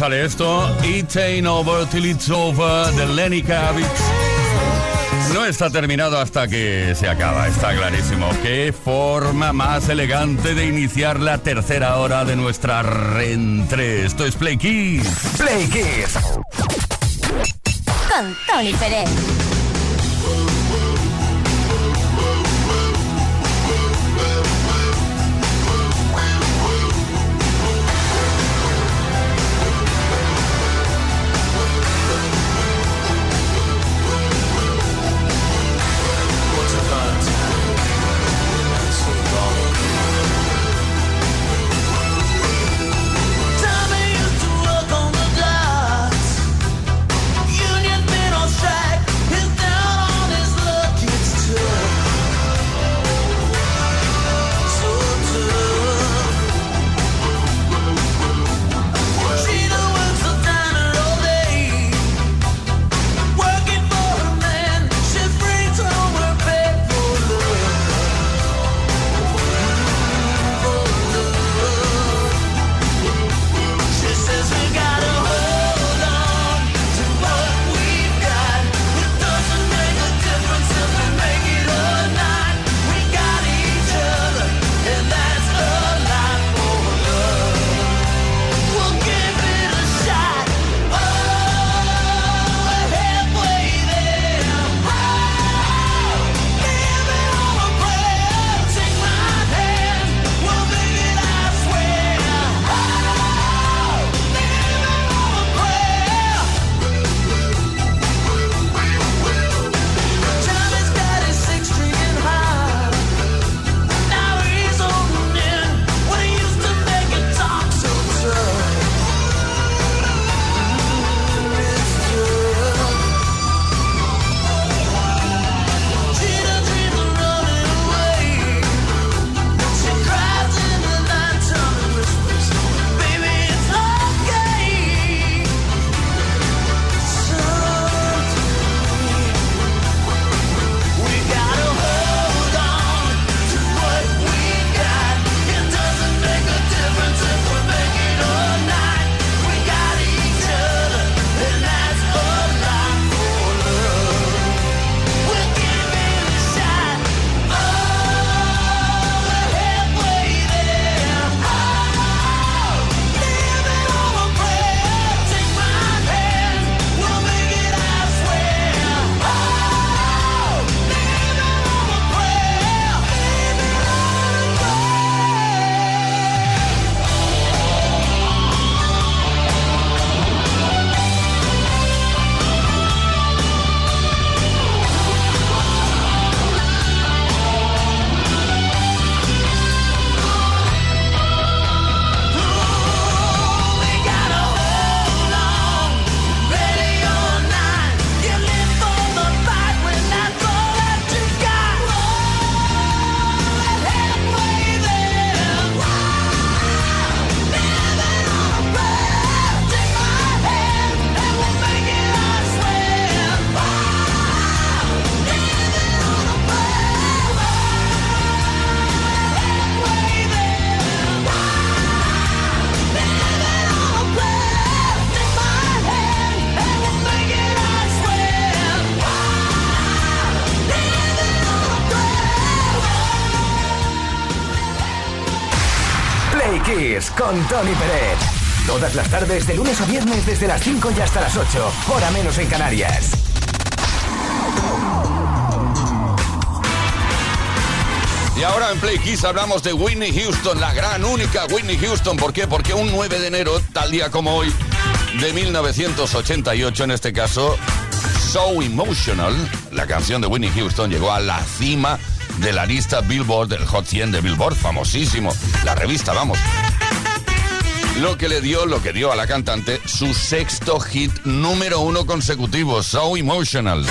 Sale esto. It ain't over till it's over de Lenny Kravitz. No está terminado hasta que se acaba, está clarísimo. Qué forma más elegante de iniciar la tercera hora de nuestra reentré. Esto es Play Kiss. Play Kiss. Con Tony Pérez. Tony Pérez. Todas las tardes, de lunes a viernes, desde las 5 y hasta las 8. Hora menos en Canarias. Y ahora en Play Kiss hablamos de Whitney Houston, la gran única Whitney Houston. ¿Por qué? Porque un 9 de enero, tal día como hoy, de 1988, en este caso, So Emotional, la canción de Whitney Houston, llegó a la cima de la lista Billboard, del Hot 100 de Billboard, famosísimo, la revista, vamos. Lo que le dio, lo que dio a la cantante su sexto hit número uno consecutivo, So Emotional.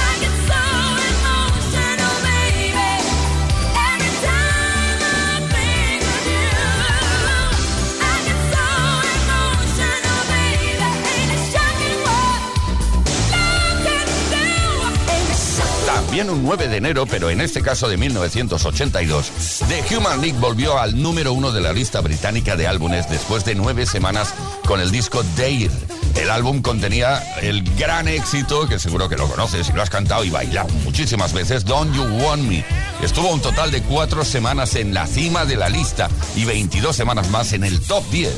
También un 9 de enero, pero en este caso de 1982, The Human League volvió al número uno de la lista británica de álbumes después de nueve semanas con el disco Dare. El álbum contenía el gran éxito, que seguro que lo conoces y lo has cantado y bailado muchísimas veces, Don't You Want Me. Estuvo un total de cuatro semanas en la cima de la lista y 22 semanas más en el top 10.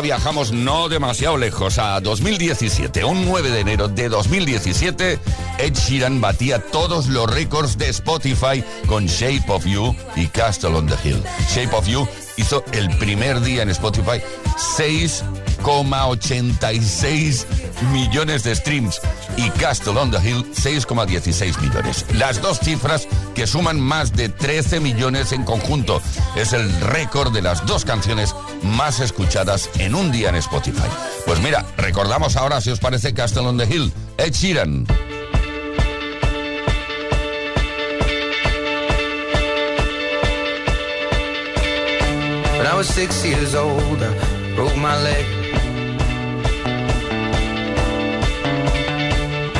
Viajamos no demasiado lejos, a 2017. Un 9 de enero de 2017, Ed Sheeran batía todos los récords de Spotify con Shape of You y Castle on the Hill. Shape of You hizo el primer día en Spotify 6,86 millones de streams y Castle on the Hill 6,16 millones. Las dos cifras que suman más de 13 millones en conjunto. Es el récord de las dos canciones más escuchadas en un día en Spotify. Pues mira, recordamos ahora, si os parece, Castle on the Hill, Ed Sheeran. When I was six years old, I broke.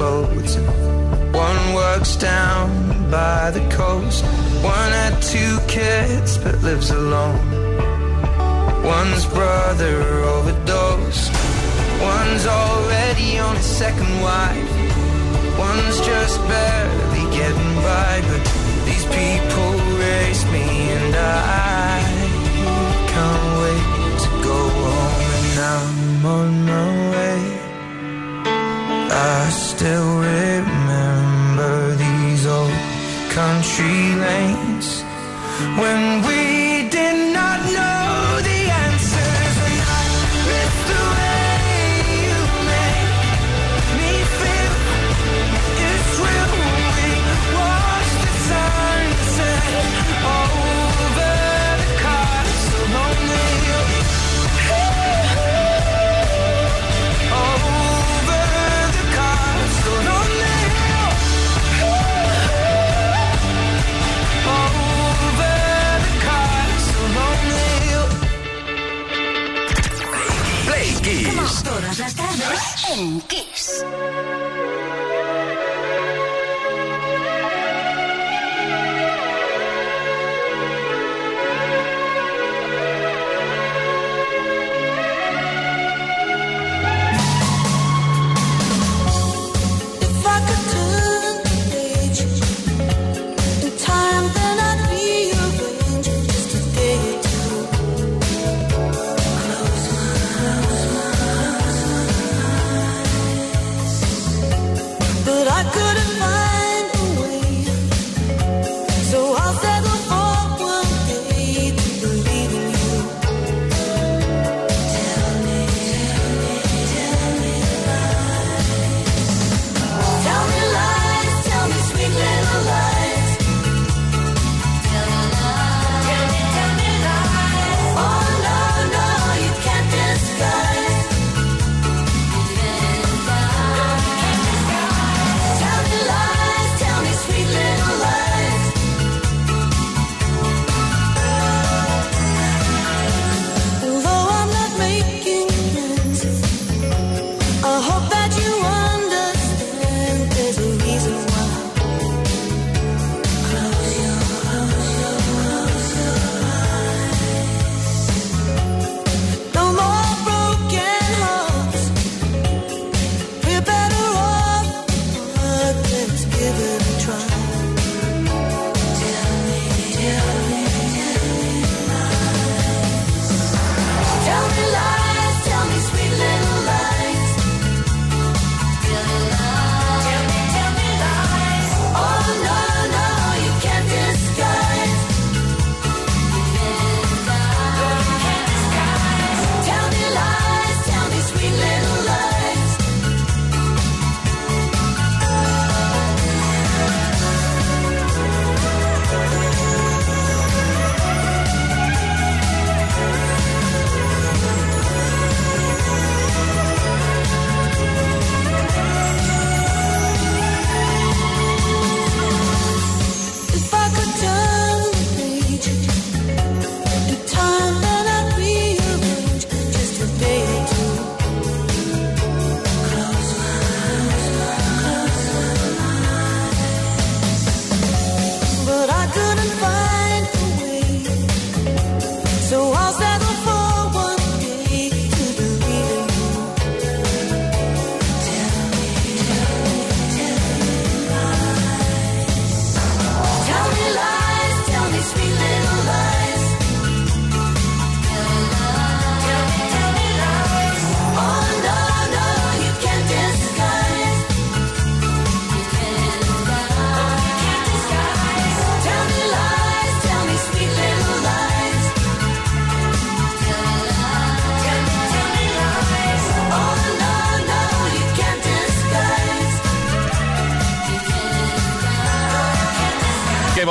One works down by the coast. One had two kids but lives alone. One's brother overdosed. One's already on his second wife. One's just barely getting by, but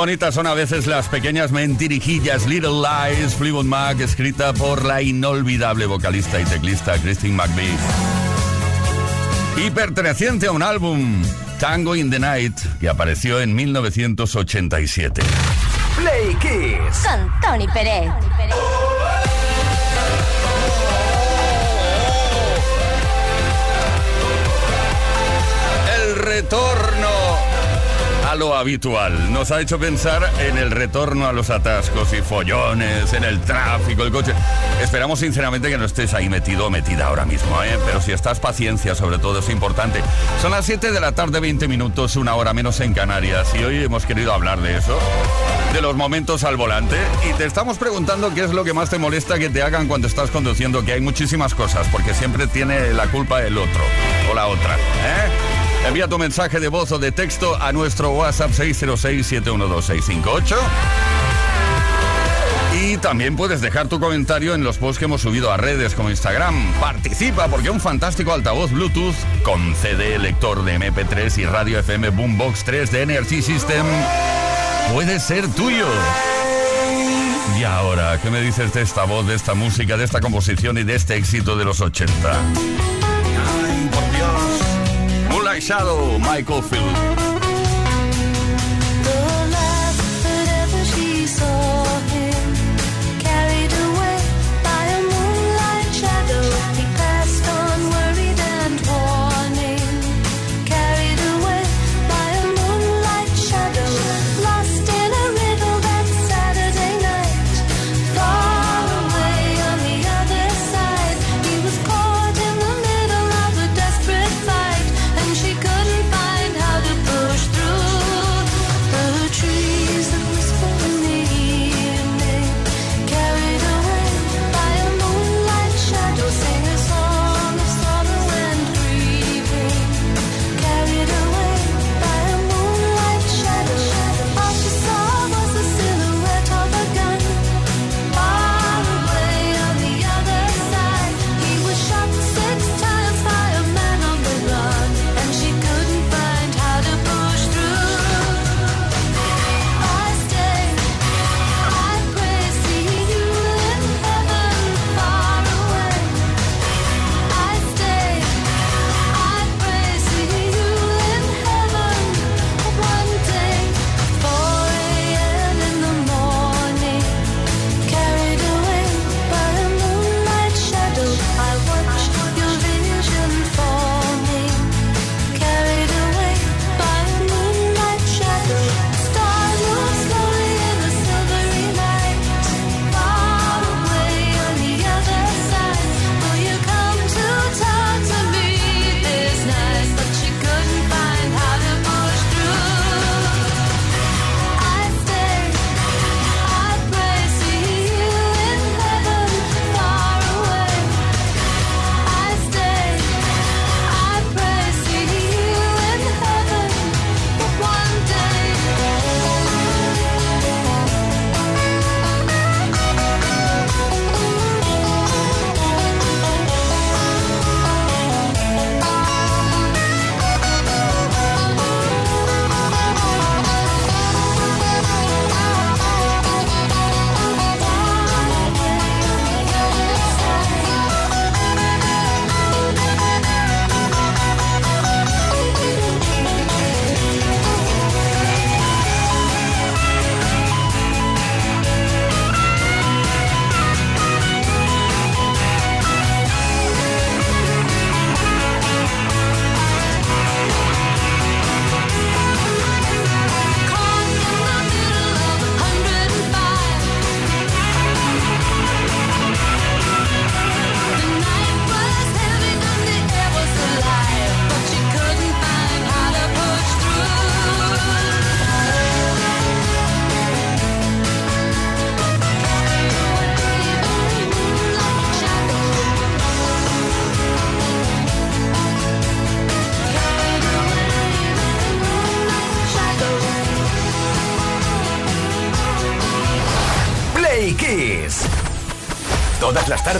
bonitas son a veces las pequeñas mentirijillas, Little Lies, Fleetwood Mac, escrita por la inolvidable vocalista y teclista Christine McVie. Y perteneciente a un álbum, Tango in the Night, que apareció en 1987. Play Kiss. Con Tony Pérez. El retorno lo habitual. Nos ha hecho pensar en el retorno a los atascos y follones, en el tráfico, el coche. Esperamos sinceramente que no estés ahí metido o metida ahora mismo, ¿eh? pero si estás paciencia sobre todo es importante. Son las 7 de la tarde, 20 minutos, una hora menos en Canarias y hoy hemos querido hablar de eso, de los momentos al volante y te estamos preguntando qué es lo que más te molesta que te hagan cuando estás conduciendo, que hay muchísimas cosas, porque siempre tiene la culpa el otro o la otra. ¿eh? Envía tu mensaje de voz o de texto a nuestro WhatsApp 606-712-658. Y también puedes dejar tu comentario en los posts que hemos subido a redes como Instagram. Participa porque un fantástico altavoz Bluetooth con CD, lector de MP3 y radio FM Boombox 3 de Energy System puede ser tuyo. Y ahora, ¿qué me dices de esta voz, de esta música, de esta composición y de este éxito de los 80? Shadow, Michael Field.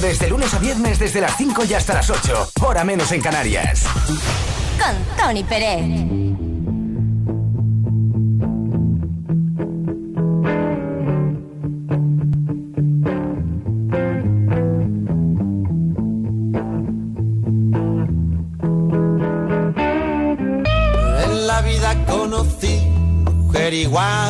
Todas las tardes, de lunes a viernes, desde las 5 y hasta las 8. Hora menos en Canarias. Con Tony Pérez. En la vida conocí mujer igual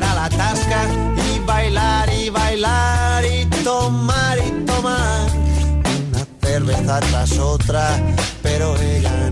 cerveza tras otra, pero ella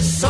Aunque solo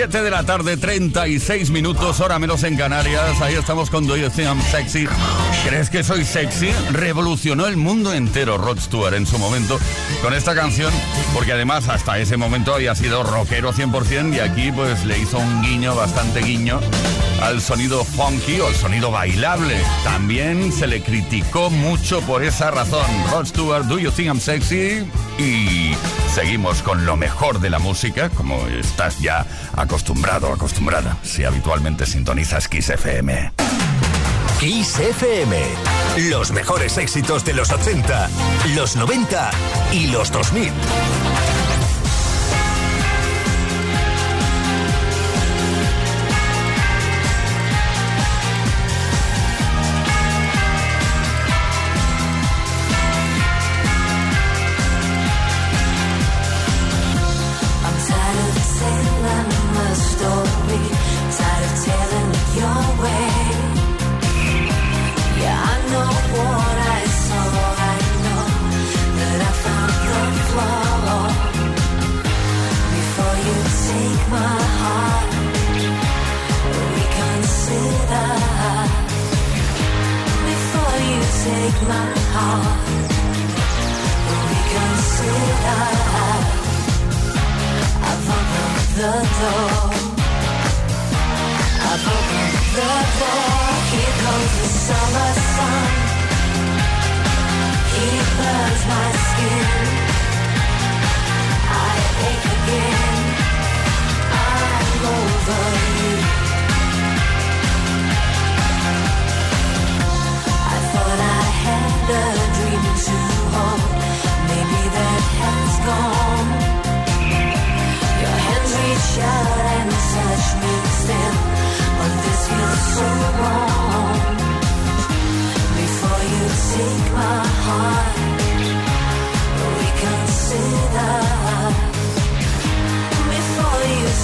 7 de la tarde, 36 minutos, hora menos en Canarias. Ahí estamos con Do You Sexy. ¿Crees que soy sexy? Revolucionó el mundo entero Rod Stewart en su momento con esta canción, porque además hasta ese momento había sido rockero 100% y aquí pues le hizo un guiño, bastante guiño, al sonido funky o al sonido bailable. También se le criticó mucho por esa razón. Rod Stewart, Do You Think I'm Sexy? Y seguimos con lo mejor de la música, como estás ya acostumbrado, acostumbrada, si habitualmente sintonizas Kiss FM. Kiss FM. Los mejores éxitos de los 80, los 90 y los 2000. My heart, reconsider. I've opened the door. I've opened the door. Here comes the summer sun. He burns my skin. I ache again. I'm over you.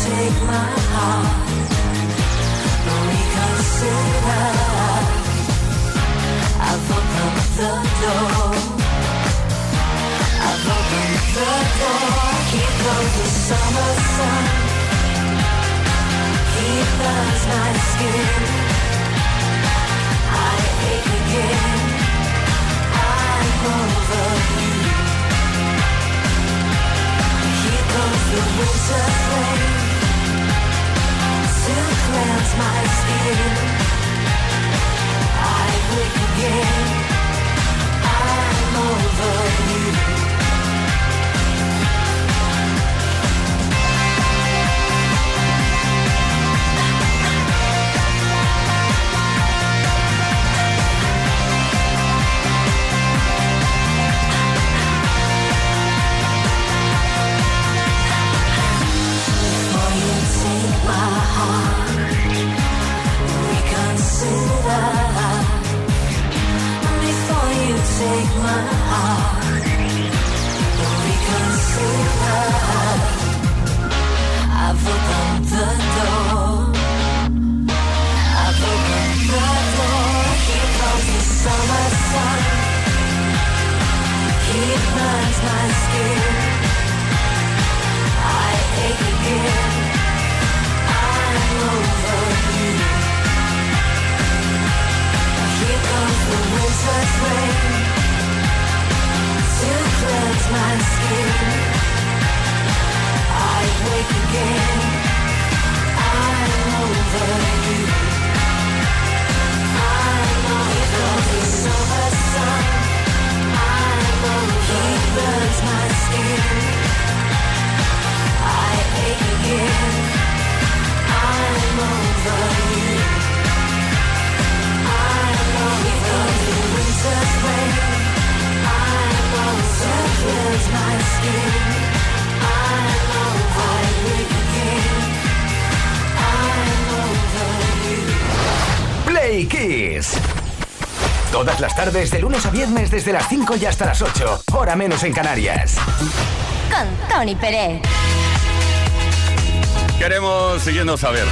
Take my heart, reconsider. The door. I've the door. The summer sun. My skin. I ache again. I'm over you. Winter to cleanse my skin. I wake again. Play Kiss. Todas las tardes, de lunes a viernes, desde las 5 y hasta las 8. Hora menos en Canarias. Con Tony Pérez. Queremos, siguiendo saber,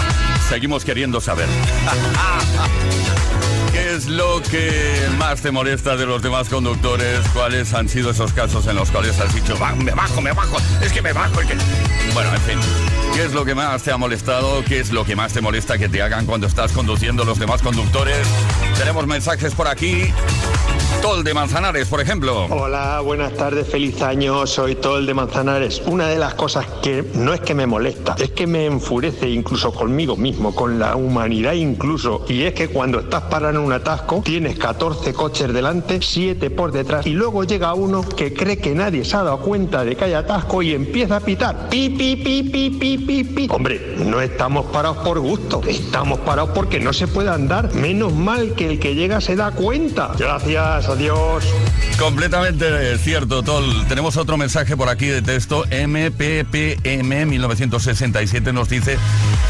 seguimos queriendo saber. ¿Qué ¿Qué es lo que más te molesta de los demás conductores? ¿Cuáles han sido esos casos en los cuales has dicho, "Va, me bajo, me bajo, es que me bajo? es que-". Bueno, en fin. ¿Qué es lo que más te ha molestado? ¿Qué es lo que más te molesta que te hagan cuando estás conduciendo los demás conductores? Tenemos mensajes por aquí. Tol de Manzanares, por ejemplo. Hola, buenas tardes, feliz año, soy Tol de Manzanares. Una de las cosas que no es que me molesta, es que me enfurece incluso conmigo mismo, con la humanidad incluso, y es que cuando estás parado en un atasco, tienes 14 coches delante, 7 por detrás, y luego llega uno que cree que nadie se ha dado cuenta de que hay atasco y empieza a pitar. Pi, pi, pi, pi, pi, pi, pi. Hombre, no estamos parados por gusto, estamos parados porque no se puede andar. Menos mal que el que llega se da cuenta. Gracias, adiós. Completamente cierto, Tol. Tenemos otro mensaje por aquí de texto. MPPM 1967 nos dice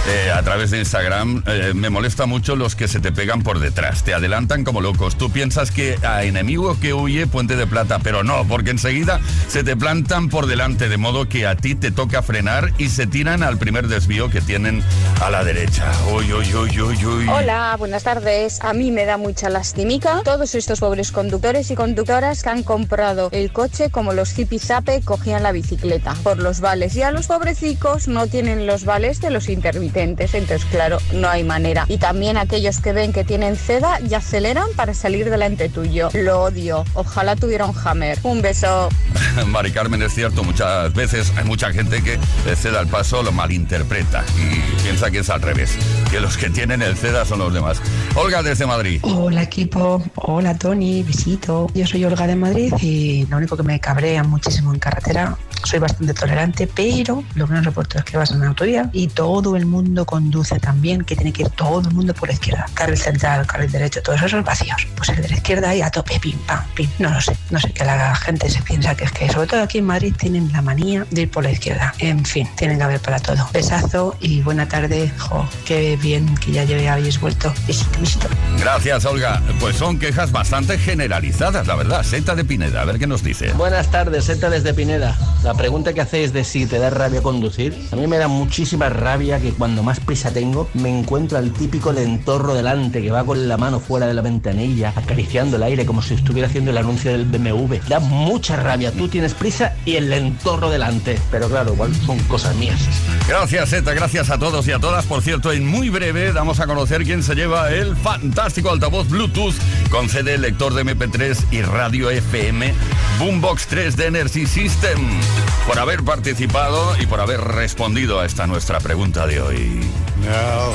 eh, a través de Instagram, eh, me molesta mucho los que se te pegan por detrás, te adelantan como locos. Tú piensas que a enemigo que huye, puente de plata, pero no, porque enseguida se te plantan por delante, de modo que a ti te toca frenar y se tiran al primer desvío que tienen a la derecha. Uy, uy, uy, uy, uy. Hola, buenas tardes. A mí me da mucha lastimica todos estos pobres conductores y conductoras que han comprado el coche como los zipizape cogían la bicicleta por los vales. Y a los pobrecicos no tienen los vales de los intermitentes. Entonces, claro, no hay manera. Y también aquellos que ven que tienen ceda y aceleran para salir delante tuyo. Lo odio. Ojalá tuviera un hammer. Un beso. Mari Carmen, es cierto, muchas veces hay mucha gente que CEDA al paso lo malinterpreta y piensa que es al revés, que los que tienen el CEDA son los demás. Olga desde Madrid. Hola equipo, hola Tony, besito. Yo soy Olga de Madrid y lo único que me cabrea muchísimo en carretera, soy bastante tolerante, pero lo que no reporto es que vas en una autovía y todo el mundo conduce también, que tiene que ir todo el mundo por la izquierda. Carril central, carril derecho, todos esos vacíos. Pues el de la izquierda ahí a tope, pim, pam, pim. No lo sé, no sé, que la gente se piensa que es que, sobre todo aquí en Madrid, tienen la manía de ir por la izquierda. En fin, tienen que haber para todo. Besazo y buena tarde. Jo, qué bien que ya ya habéis vuelto. Besito, besito. Gracias, Olga. Pues son quejas bastante generalizadas, la verdad. Seta de Pineda, a ver qué nos dice. Buenas tardes, Zeta desde Pineda. La pregunta que hacéis de si te da rabia conducir, a mí me da muchísima rabia que cuando más prisa tengo me encuentro al típico lentorro delante que va con la mano fuera de la ventanilla, acariciando el aire como si estuviera haciendo el anuncio del BMW. Da mucha rabia, tú tienes prisa y el lentorro delante. Pero claro, igual son cosas mías. Gracias, Zeta, gracias a todos y a todas. Por cierto, en muy breve damos a conocer quién se lleva el fantástico altavoz Bluetooth con CD, lector de MP3 y radio FM Boombox 3 de Energy System por haber participado y por haber respondido a esta nuestra pregunta de hoy. Now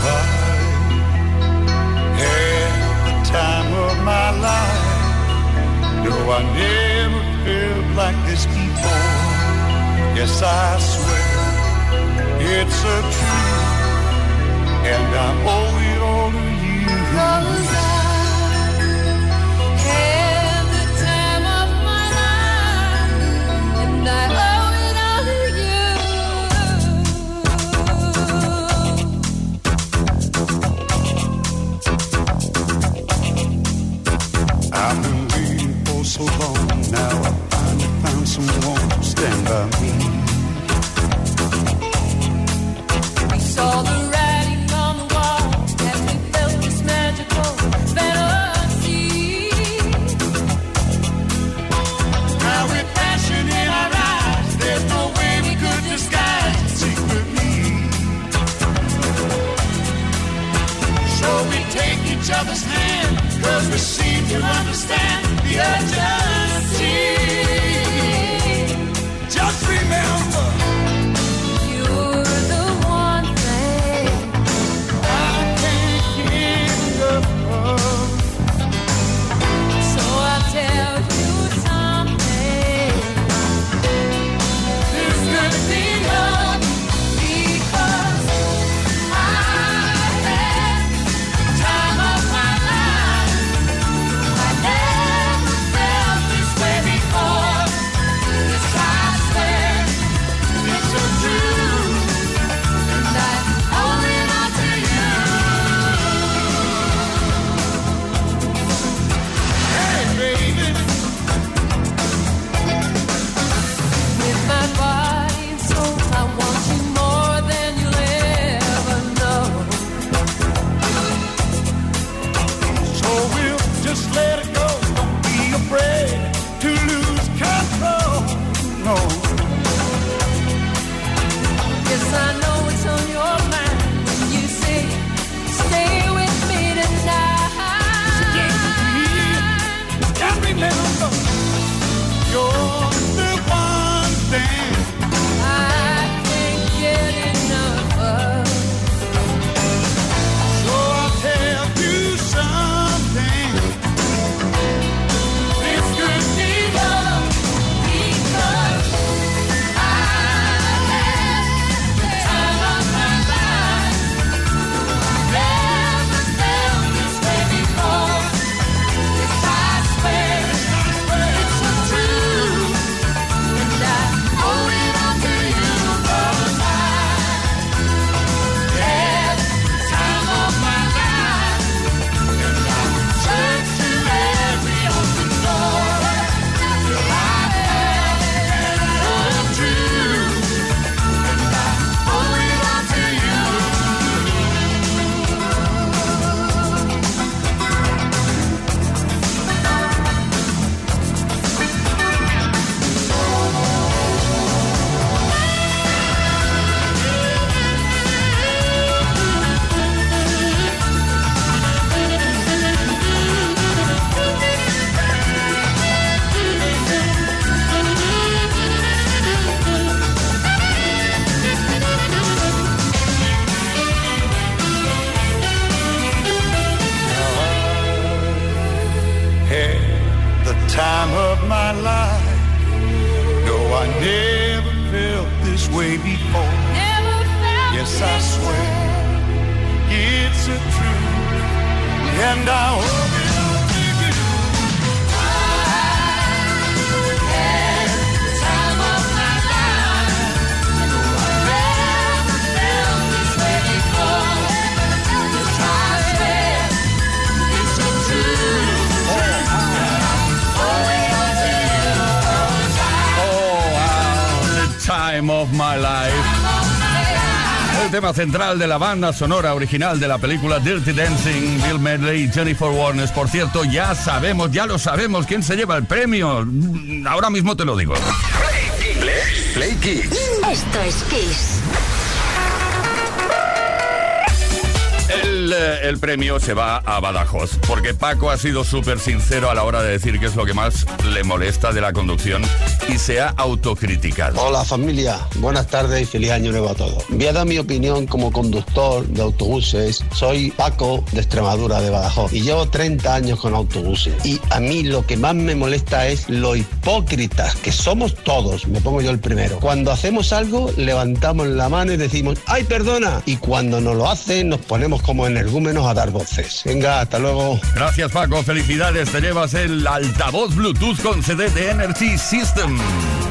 I so long now. I finally found someone to stand by me. We saw the writing on the wall as we felt this magical fantasy. Now with passion in our eyes, there's no way we could disguise it secretly. So we take each other's hand, cause we seem to understand the urgency. Central de la banda sonora original de la película Dirty Dancing, Bill Medley y Jennifer Warnes. Por cierto, ya sabemos, ya lo sabemos quién se lleva el premio. Mm, Ahora mismo te lo digo. Play, Play Kids. Esto es Kiss. El, eh, el premio se va a Badajoz, porque Paco ha sido súper sincero a la hora de decir qué es lo que más le molesta de la conducción y se ha autocriticado. Hola familia, buenas tardes y feliz año nuevo a todos. Voy a dar mi opinión como conductor de autobuses. Soy Paco de Extremadura, de Badajoz, y llevo 30 años con autobuses. Y a mí lo que más me molesta es lo hipócritas que somos todos, me pongo yo el primero. Cuando hacemos algo, levantamos la mano y decimos, ¡ay, perdona! Y cuando no lo hacen, nos ponemos como energúmenos a dar voces. Venga, hasta luego. Gracias Paco, felicidades, te llevas el altavoz Bluetooth con CD de Energy System. Mm.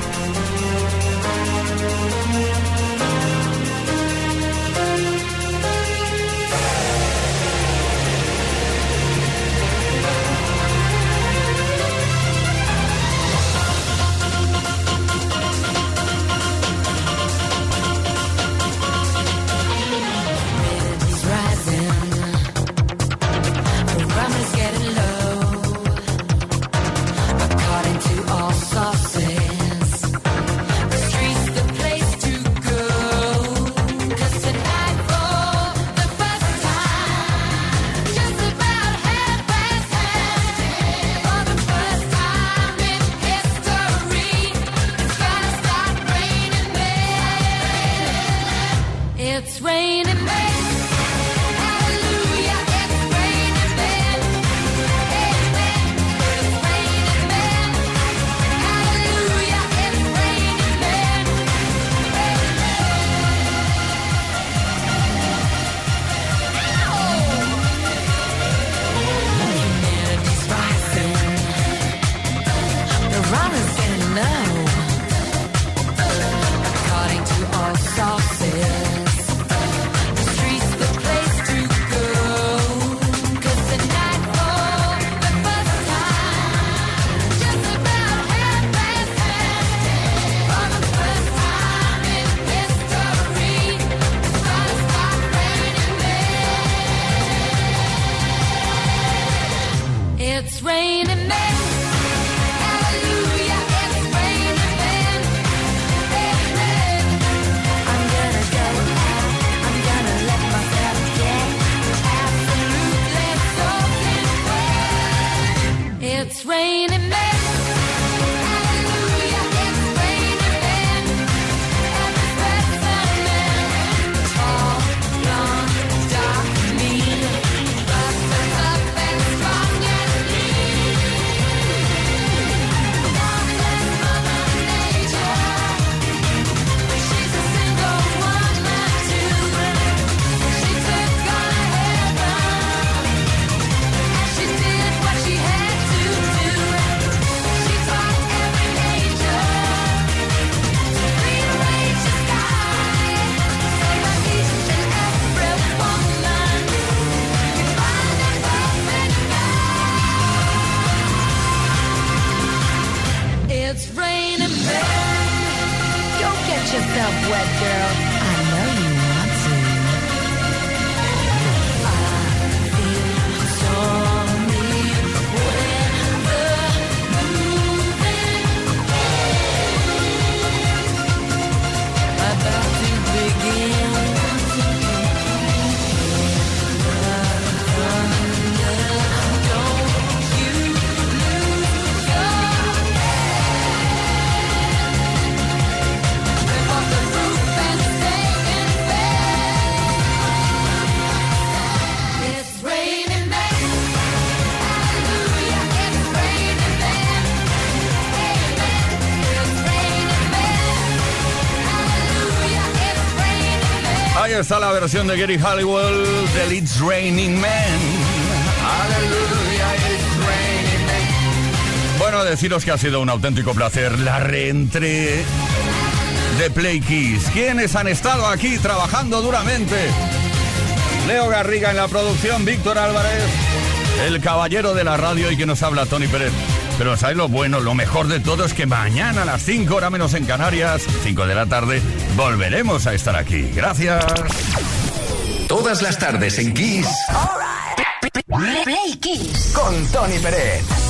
Está la versión de Gary Halliwell del It's Raining Men. Aleluya, it's raining men. Bueno, deciros que ha sido un auténtico placer la reentré de Play Kiss. ¿Quiénes han estado aquí trabajando duramente? Leo Garriga en la producción, Víctor Álvarez, el caballero de la radio y que nos habla Tony Pérez. Pero ¿sabes lo bueno? Lo mejor de todo es que mañana a las 5 horas menos en Canarias, 5 de la tarde, volveremos a estar aquí. Gracias. Todas las tardes en Kiss Play Kiss. con Tony Pérez.